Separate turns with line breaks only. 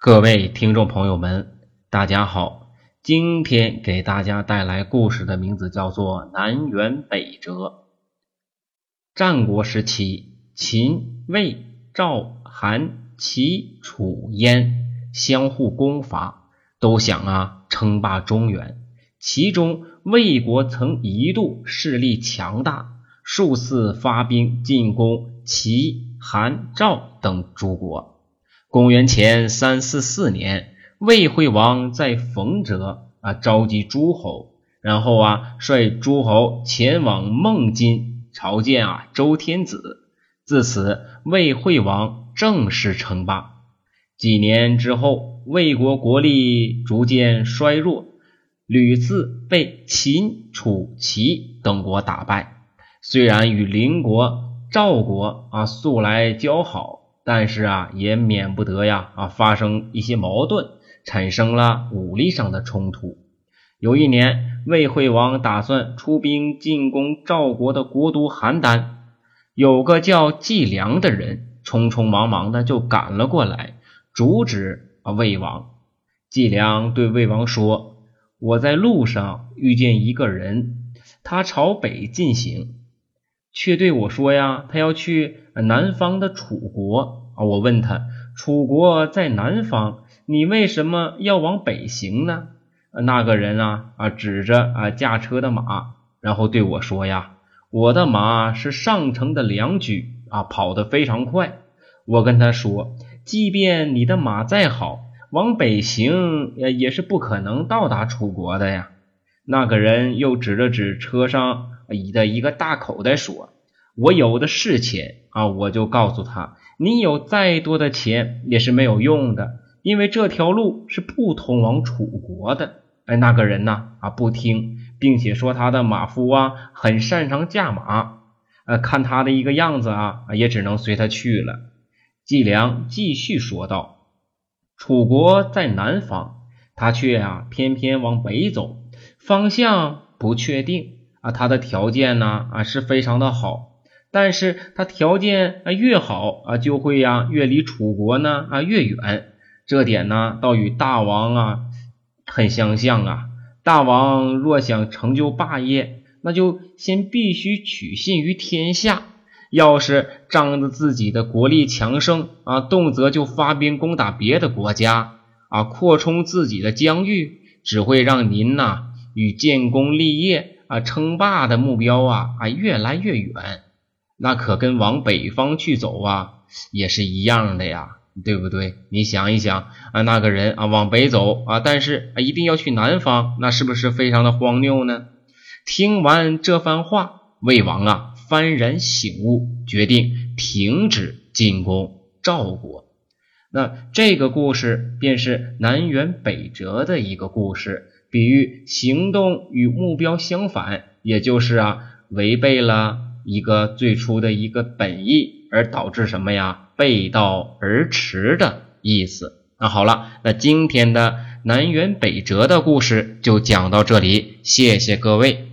各位听众朋友们，大家好！今天给大家带来故事的名字叫做《南辕北辙》。战国时期，秦、魏、赵、韩、齐、楚、燕相互攻伐，都想啊称霸中原。其中，魏国曾一度势力强大，数次发兵进攻齐、韩、赵等诸国。公元前三四四年，魏惠王在冯泽啊召集诸侯，然后啊率诸侯前往孟津朝见啊周天子。自此，魏惠王正式称霸。几年之后，魏国国力逐渐衰弱，屡次被秦、楚、齐等国打败。虽然与邻国赵国啊素来交好。但是啊，也免不得呀啊，发生一些矛盾，产生了武力上的冲突。有一年，魏惠王打算出兵进攻赵国的国都邯郸，有个叫季梁的人，匆匆忙忙的就赶了过来，阻止啊魏王。季梁对魏王说：“我在路上遇见一个人，他朝北进行。”却对我说呀，他要去南方的楚国啊。我问他，楚国在南方，你为什么要往北行呢？那个人啊啊，指着啊驾车的马，然后对我说呀，我的马是上乘的良驹啊，跑得非常快。我跟他说，即便你的马再好，往北行也是不可能到达楚国的呀。那个人又指了指车上。你的一个大口袋说：“我有的是钱啊！”我就告诉他：“你有再多的钱也是没有用的，因为这条路是不通往楚国的。”哎，那个人呢啊不听，并且说他的马夫啊很擅长驾马。呃，看他的一个样子啊，也只能随他去了。季良继续说道：“楚国在南方，他却啊偏偏往北走，方向不确定。”啊，他的条件呢啊是非常的好，但是他条件啊越好啊，就会呀越离楚国呢啊越远，这点呢倒与大王啊很相像啊。大王若想成就霸业，那就先必须取信于天下。要是仗着自己的国力强盛啊，动辄就发兵攻打别的国家啊，扩充自己的疆域，只会让您呐与建功立业。啊，称霸的目标啊，啊越来越远，那可跟往北方去走啊，也是一样的呀，对不对？你想一想啊，那个人啊往北走啊，但是啊一定要去南方，那是不是非常的荒谬呢？听完这番话，魏王啊幡然醒悟，决定停止进攻赵国。那这个故事便是南辕北辙的一个故事。比喻行动与目标相反，也就是啊违背了一个最初的一个本意，而导致什么呀背道而驰的意思。那好了，那今天的南辕北辙的故事就讲到这里，谢谢各位。